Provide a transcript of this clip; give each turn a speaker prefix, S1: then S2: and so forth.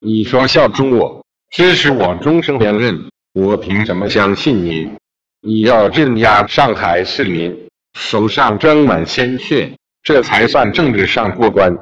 S1: 你说效忠我，支持我终生连任，我凭什么相信你？你要镇压上海市民，手上沾满鲜血，这才算政治上过关。